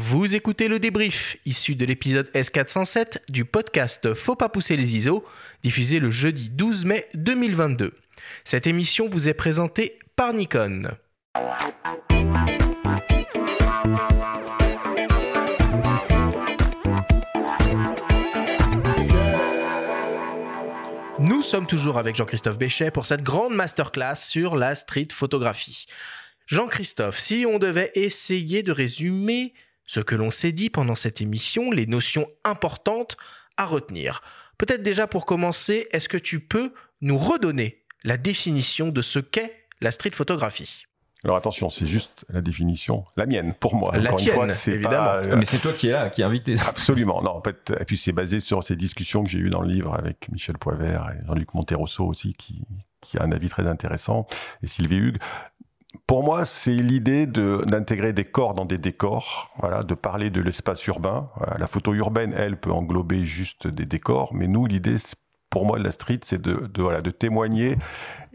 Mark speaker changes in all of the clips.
Speaker 1: Vous écoutez le débrief, issu de l'épisode S407 du podcast Faut pas pousser les ISO, diffusé le jeudi 12 mai 2022. Cette émission vous est présentée par Nikon. Nous sommes toujours avec Jean-Christophe Béchet pour cette grande masterclass sur la street photographie. Jean-Christophe, si on devait essayer de résumer ce que l'on s'est dit pendant cette émission, les notions importantes à retenir. Peut-être déjà pour commencer, est-ce que tu peux nous redonner la définition de ce qu'est la street photographie?
Speaker 2: Alors attention, c'est juste la définition, la mienne pour moi.
Speaker 1: La Encore tienne, une fois, c'est évidemment.
Speaker 3: Euh, Mais c'est toi qui es là, qui est invité.
Speaker 2: Absolument. Non, en fait, et puis c'est basé sur ces discussions que j'ai eues dans le livre avec Michel Poivert et Jean-Luc Monterosso aussi, qui, qui a un avis très intéressant, et Sylvie Hugues. Pour moi, c'est l'idée d'intégrer des corps dans des décors, voilà, de parler de l'espace urbain. la photo urbaine, elle, peut englober juste des décors, mais nous, l'idée, pour moi, de la street, c'est de, voilà, de témoigner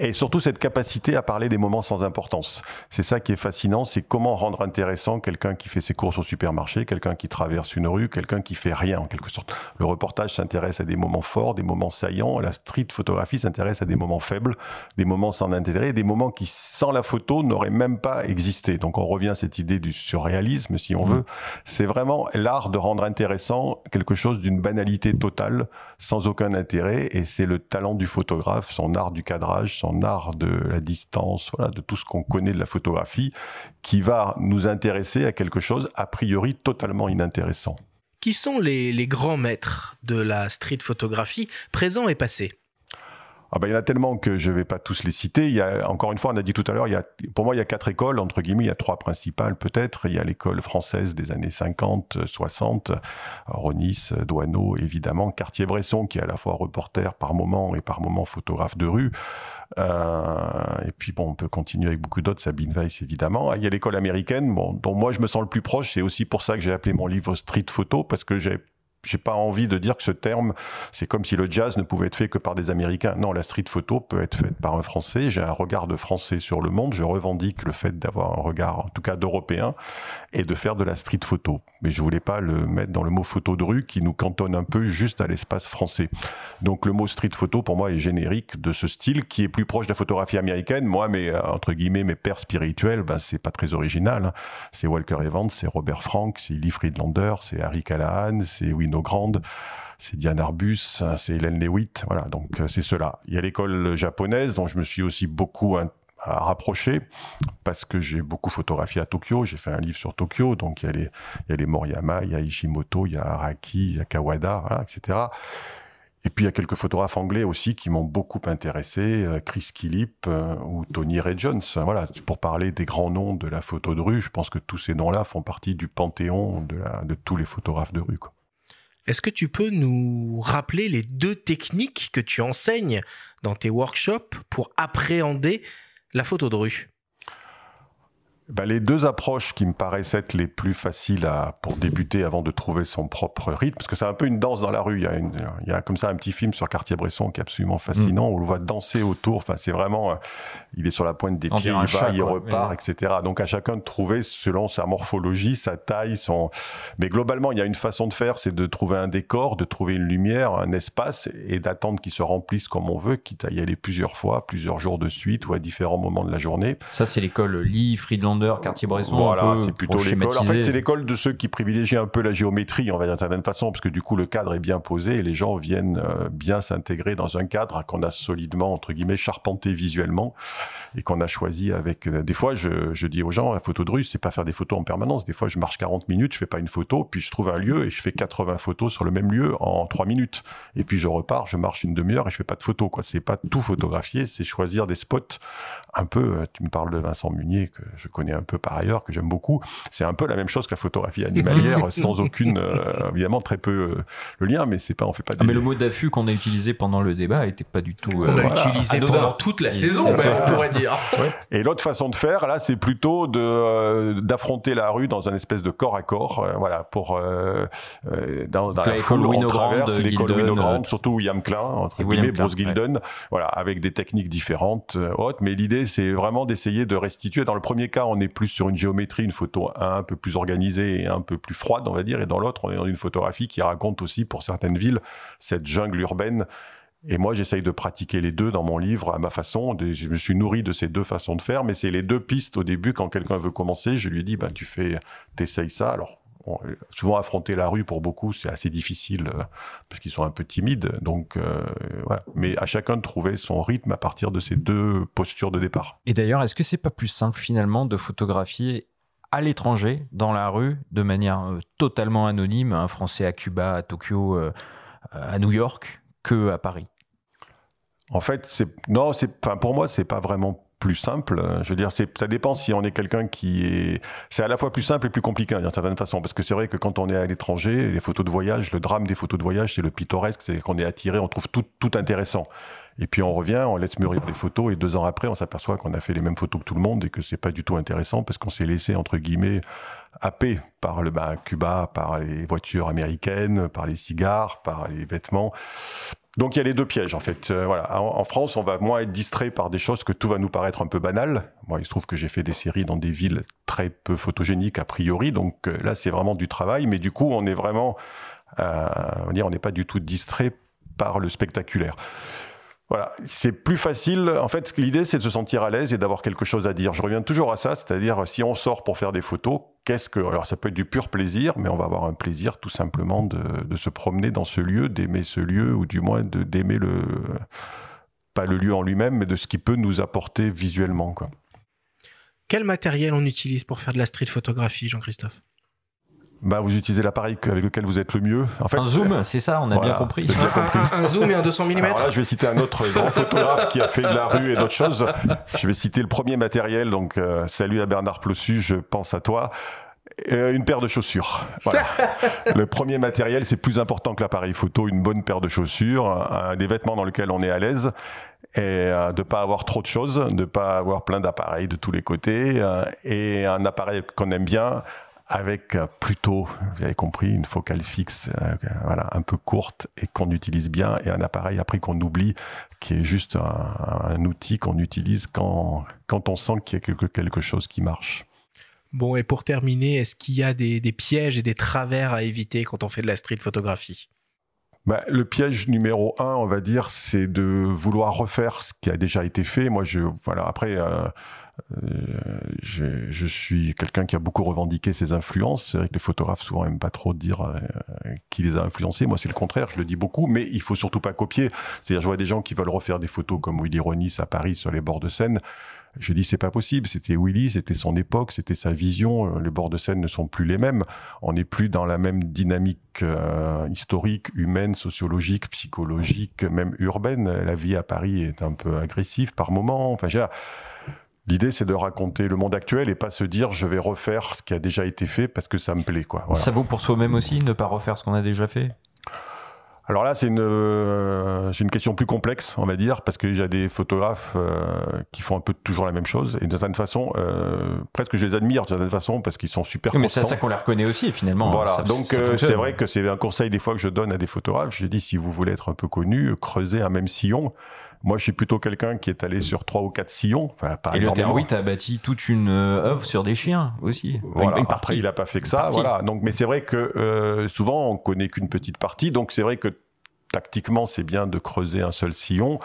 Speaker 2: et surtout cette capacité à parler des moments sans importance. C'est ça qui est fascinant, c'est comment rendre intéressant quelqu'un qui fait ses courses au supermarché, quelqu'un qui traverse une rue, quelqu'un qui fait rien en quelque sorte. Le reportage s'intéresse à des moments forts, des moments saillants, la street photographie s'intéresse à des moments faibles, des moments sans intérêt, des moments qui sans la photo n'auraient même pas existé. Donc on revient à cette idée du surréalisme si on mmh. veut. C'est vraiment l'art de rendre intéressant quelque chose d'une banalité totale, sans aucun intérêt et c'est le talent du photographe, son art du cadrage, son art de la distance, voilà, de tout ce qu'on connaît de la photographie, qui va nous intéresser à quelque chose a priori totalement inintéressant.
Speaker 1: Qui sont les, les grands maîtres de la street photographie, présents et passés?
Speaker 2: Ah ben, il y en a tellement que je vais pas tous les citer. Il y a, encore une fois, on a dit tout à l'heure, il y a, pour moi, il y a quatre écoles, entre guillemets, il y a trois principales peut-être. Il y a l'école française des années 50, 60, Ronis, Douaneau, évidemment, Cartier-Bresson, qui est à la fois reporter par moment et par moment photographe de rue. Euh, et puis bon, on peut continuer avec beaucoup d'autres, Sabine Weiss évidemment. Il y a l'école américaine, bon, dont moi je me sens le plus proche. C'est aussi pour ça que j'ai appelé mon livre Street Photo, parce que j'ai j'ai pas envie de dire que ce terme, c'est comme si le jazz ne pouvait être fait que par des Américains. Non, la street photo peut être faite par un Français. J'ai un regard de Français sur le monde. Je revendique le fait d'avoir un regard, en tout cas d'Européen, et de faire de la street photo. Mais je voulais pas le mettre dans le mot photo de rue qui nous cantonne un peu juste à l'espace français. Donc le mot street photo pour moi est générique de ce style qui est plus proche de la photographie américaine. Moi, mes entre guillemets mes pères spirituels, ben c'est pas très original. Hein. C'est Walker Evans, c'est Robert Frank, c'est Lee Friedlander, c'est Harry Callahan, c'est Win C'est Diane Arbus, c'est Hélène Lewitt, voilà, donc euh, c'est cela. Il y a l'école japonaise dont je me suis aussi beaucoup rapproché parce que j'ai beaucoup photographié à Tokyo, j'ai fait un livre sur Tokyo, donc il y a les, Moriyama, il y a Ishimoto, il y a Araki, il y a Kawada, etc. Et puis il y a quelques photographes anglais aussi qui m'ont beaucoup intéressé, euh, Chris Killip euh, ou Tony Ray Jones. Voilà, pour parler des grands noms de la photo de rue, je pense que tous ces noms-là font partie du panthéon de, tous les photographes de rue.
Speaker 1: Est-ce que tu peux nous rappeler les deux techniques que tu enseignes dans tes workshops pour appréhender la photo de rue?
Speaker 2: Ben, les deux approches qui me paraissent être les plus faciles à, pour débuter avant de trouver son propre rythme, parce que c'est un peu une danse dans la rue. Il y a, une, il y a comme ça un petit film sur Cartier-Bresson qui est absolument fascinant, mm. où on le voit danser autour. Enfin, c'est vraiment, euh, il est sur la pointe des pieds, il va, il repart, etc. Donc à chacun de trouver selon sa morphologie, sa taille, son. Mais globalement, il y a une façon de faire, c'est de trouver un décor, de trouver une lumière, un espace, et d'attendre qu'il se remplisse comme on veut, quitte à y aller plusieurs fois, plusieurs jours de suite ou à différents moments de la journée.
Speaker 3: Ça, c'est l'école Lee Cartier-Bresson.
Speaker 2: Voilà, c'est plutôt l'école. En fait, c'est l'école de ceux qui privilégient un peu la géométrie, on va dire d'une certaine façon, parce que du coup, le cadre est bien posé et les gens viennent euh, bien s'intégrer dans un cadre qu'on a solidement, entre guillemets, charpenté visuellement et qu'on a choisi avec. Euh, des fois, je, je, dis aux gens, la photo de rue, c'est pas faire des photos en permanence. Des fois, je marche 40 minutes, je fais pas une photo, puis je trouve un lieu et je fais 80 photos sur le même lieu en 3 minutes. Et puis je repars, je marche une demi-heure et je fais pas de photos. Quoi, c'est pas tout photographier, c'est choisir des spots un peu. Euh, tu me parles de Vincent Munier que je connais un peu par ailleurs, que j'aime beaucoup. C'est un peu la même chose que la photographie animalière, sans aucune, euh, évidemment, très peu euh, le lien, mais c'est pas, on fait pas.
Speaker 3: Ah, mais le mot d'affût qu'on a utilisé pendant le débat était pas du tout.
Speaker 1: Qu'on a utilisé pendant toute la saison, on pourrait dire.
Speaker 2: Et l'autre façon de faire, là, c'est plutôt de d'affronter la rue dans un espèce de corps à corps, voilà, pour dans, dans la foule on traverse l'école Winogrand, surtout William Klein, entre guillemets, Bruce Gilden, voilà, avec des techniques différentes, hautes, mais l'idée c'est vraiment d'essayer de restituer. Dans le premier cas, on est plus sur une géométrie, une photo un peu plus organisée et un peu plus froide, on va dire, et dans l'autre, on est dans une photographie qui raconte aussi, pour certaines villes, cette jungle urbaine. Et moi, j'essaye de pratiquer les deux dans mon livre à ma façon. Je me suis nourri de ces deux façons de faire, mais c'est les deux pistes au début. Quand quelqu'un veut commencer, je lui dis, ben, tu fais, t'essayes ça. Alors, souvent affronter la rue pour beaucoup c'est assez difficile euh, parce qu'ils sont un peu timides. Donc euh, voilà. Mais à chacun de trouver son rythme à partir de ces deux postures de départ.
Speaker 3: Et d'ailleurs est-ce que c'est pas plus simple finalement de photographier à l'étranger dans la rue de manière euh, totalement anonyme un français à Cuba à Tokyo à New York que à Paris?
Speaker 2: En fait c'est non c'est pour moi c'est pas vraiment plus simple. Je veux dire, ça dépend si on est quelqu'un qui est, c'est à la fois plus simple et plus compliqué d'une certaine façon, parce que c'est vrai que quand on est à l'étranger, les photos de voyage, le drame des photos de voyage, c'est le pittoresque, c'est qu'on est attiré, on trouve tout, tout intéressant. Et puis on revient, on laisse mûrir les photos, et deux ans après, on s'aperçoit qu'on a fait les mêmes photos que tout le monde et que c'est pas du tout intéressant parce qu'on s'est laissé entre guillemets happé par le bah, Cuba, par les voitures américaines, par les cigares, par les vêtements. Donc il y a les deux pièges en fait. Euh, voilà, en, France, on va moins être distrait par des choses que tout va nous paraître un peu banal. Moi, il se trouve que j'ai fait des séries dans des villes très peu photogéniques a priori, donc euh, là c'est vraiment du travail, mais du coup on est vraiment, euh, on n'est pas du tout distrait par le spectaculaire. Voilà, c'est plus facile. En fait, l'idée, c'est de se sentir à l'aise et d'avoir quelque chose à dire. Je reviens toujours à ça, c'est-à-dire si on sort pour faire des photos, qu'est-ce que Alors, ça peut être du pur plaisir, mais on va avoir un plaisir tout simplement de, se promener dans ce lieu, d'aimer ce lieu, ou du moins d'aimer le pas le lieu en lui-même, mais de ce qui peut nous apporter visuellement. Quoi.
Speaker 1: Quel matériel on utilise pour faire de la street photographie, Jean-Christophe?
Speaker 2: Bah, vous utilisez l'appareil avec lequel vous êtes le mieux.
Speaker 3: En fait, un zoom, c'est ça, on a bien compris.
Speaker 1: Un, zoom et un 200 mm.
Speaker 2: Alors là, je vais citer un autre grand photographe qui a fait de la rue et d'autres choses. Je vais citer le premier matériel. Donc, euh, salut à Bernard Plossu, je pense à toi. Euh, une paire de chaussures. Voilà. le premier matériel, c'est plus important que l'appareil photo. Une bonne paire de chaussures, des vêtements dans lesquels on est à l'aise et euh, de pas avoir trop de choses, de pas avoir plein d'appareils de tous les côtés euh, et un appareil qu'on aime bien avec euh, plutôt, vous avez compris, une focale fixe, euh, voilà, un peu courte et qu'on utilise bien, et un appareil après qu'on oublie, qui est juste un, outil qu'on utilise quand, quand on sent qu'il y a quelque, quelque chose qui marche.
Speaker 1: Bon, et pour terminer, est-ce qu'il y a des, des, pièges et des travers à éviter quand on fait de la street photographie?
Speaker 2: Bah, le piège numéro un, on va dire, c'est de vouloir refaire ce qui a déjà été fait. Moi, je, voilà, après, euh, euh, je suis quelqu'un qui a beaucoup revendiqué ses influences. C'est vrai que les photographes souvent aiment pas trop dire euh, qui les a influencés. Moi, c'est le contraire. Je le dis beaucoup, mais il faut surtout pas copier. C'est-à-dire, je vois des gens qui veulent refaire des photos comme Willy Ronis à Paris sur les bords de Seine. Je dis c'est pas possible. C'était Willy, c'était son époque, c'était sa vision. Les bords de Seine ne sont plus les mêmes. On n'est plus dans la même dynamique euh, historique, humaine, sociologique, psychologique, même urbaine. La vie à Paris est un peu agressive par moments. Enfin, j'ai L'idée, c'est de raconter le monde actuel et pas se dire je vais refaire ce qui a déjà été fait parce que ça me plaît. Quoi.
Speaker 3: Ça vaut pour soi-même aussi, ne pas refaire ce qu'on a déjà fait?
Speaker 2: Alors là, c'est une, euh, une question plus complexe, on va dire, parce qu'il y a des photographes euh, qui font un peu toujours la même chose, et d'une certaine façon, euh, presque je les admire d'une certaine façon, parce qu'ils sont super
Speaker 3: Mais c'est ça qu'on les reconnaît aussi, finalement.
Speaker 2: Voilà, donc c'est vrai que c'est un conseil des fois que je donne à des photographes, je dis, si vous voulez être un peu connu, creusez un même sillon, moi, je suis plutôt quelqu'un qui est allé sur trois ou quatre sillons.
Speaker 3: Enfin, pas et le a bâti toute une euh, œuvre sur des chiens aussi.
Speaker 2: Voilà. Après, il n'a pas fait que ça. Voilà. Donc, mais c'est vrai que euh, souvent, on connaît qu'une petite partie. Donc, c'est vrai que tactiquement, c'est bien de creuser un seul sillon.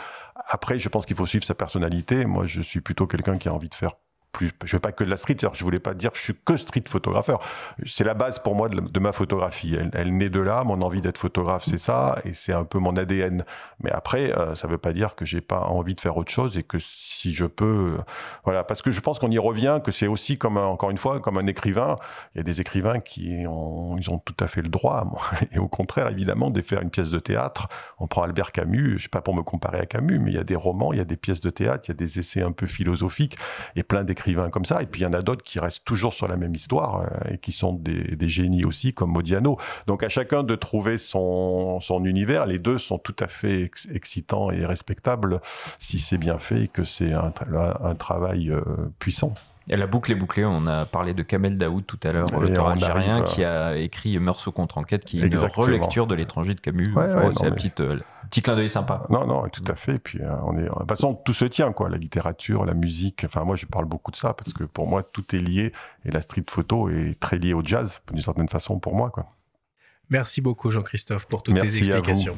Speaker 2: Après, je pense qu'il faut suivre sa personnalité. Moi, je suis plutôt quelqu'un qui a envie de faire plus, je veux pas que de la street, je voulais pas dire que je suis que street photographeur. C'est la base pour moi de, ma photographie. Elle, naît de là, mon envie d'être photographe, c'est ça, et c'est un peu mon ADN. Mais après, euh, ça veut pas dire que j'ai pas envie de faire autre chose et que si je peux, euh, voilà, parce que je pense qu'on y revient, que c'est aussi comme encore une fois comme un écrivain. Il y a des écrivains qui ont, ils ont tout à fait le droit, et au contraire évidemment, de faire une pièce de théâtre. On prend Albert Camus, je sais pas pour me comparer à Camus, mais il y a des romans, il y a des pièces de théâtre, il y a des essais un peu philosophiques et plein Et puis il y en a d'autres qui restent toujours sur la même histoire euh, et qui sont des, génies aussi, comme Modiano. Donc à chacun de trouver son, univers. Les deux sont tout à fait excitants et respectables si c'est bien fait et que c'est un, un, travail euh, puissant.
Speaker 3: Et la boucle est bouclée. On a parlé de Kamel Daoud tout à l'heure, l'auteur algérien qui a écrit Meurs au contre-enquête, qui est une relecture de l'étranger de Camus. c'est la petite, euh, Petit clin d'œil sympa.
Speaker 2: Non, non, tout à fait. Et puis, euh, on est, de toute façon, tout se tient, quoi. La littérature, la musique. Enfin, moi, je parle beaucoup de ça parce que pour moi, tout est lié. Et la street photo est très liée au jazz, d'une certaine façon, pour moi, quoi.
Speaker 1: Merci beaucoup, Jean-Christophe, pour toutes tes explications.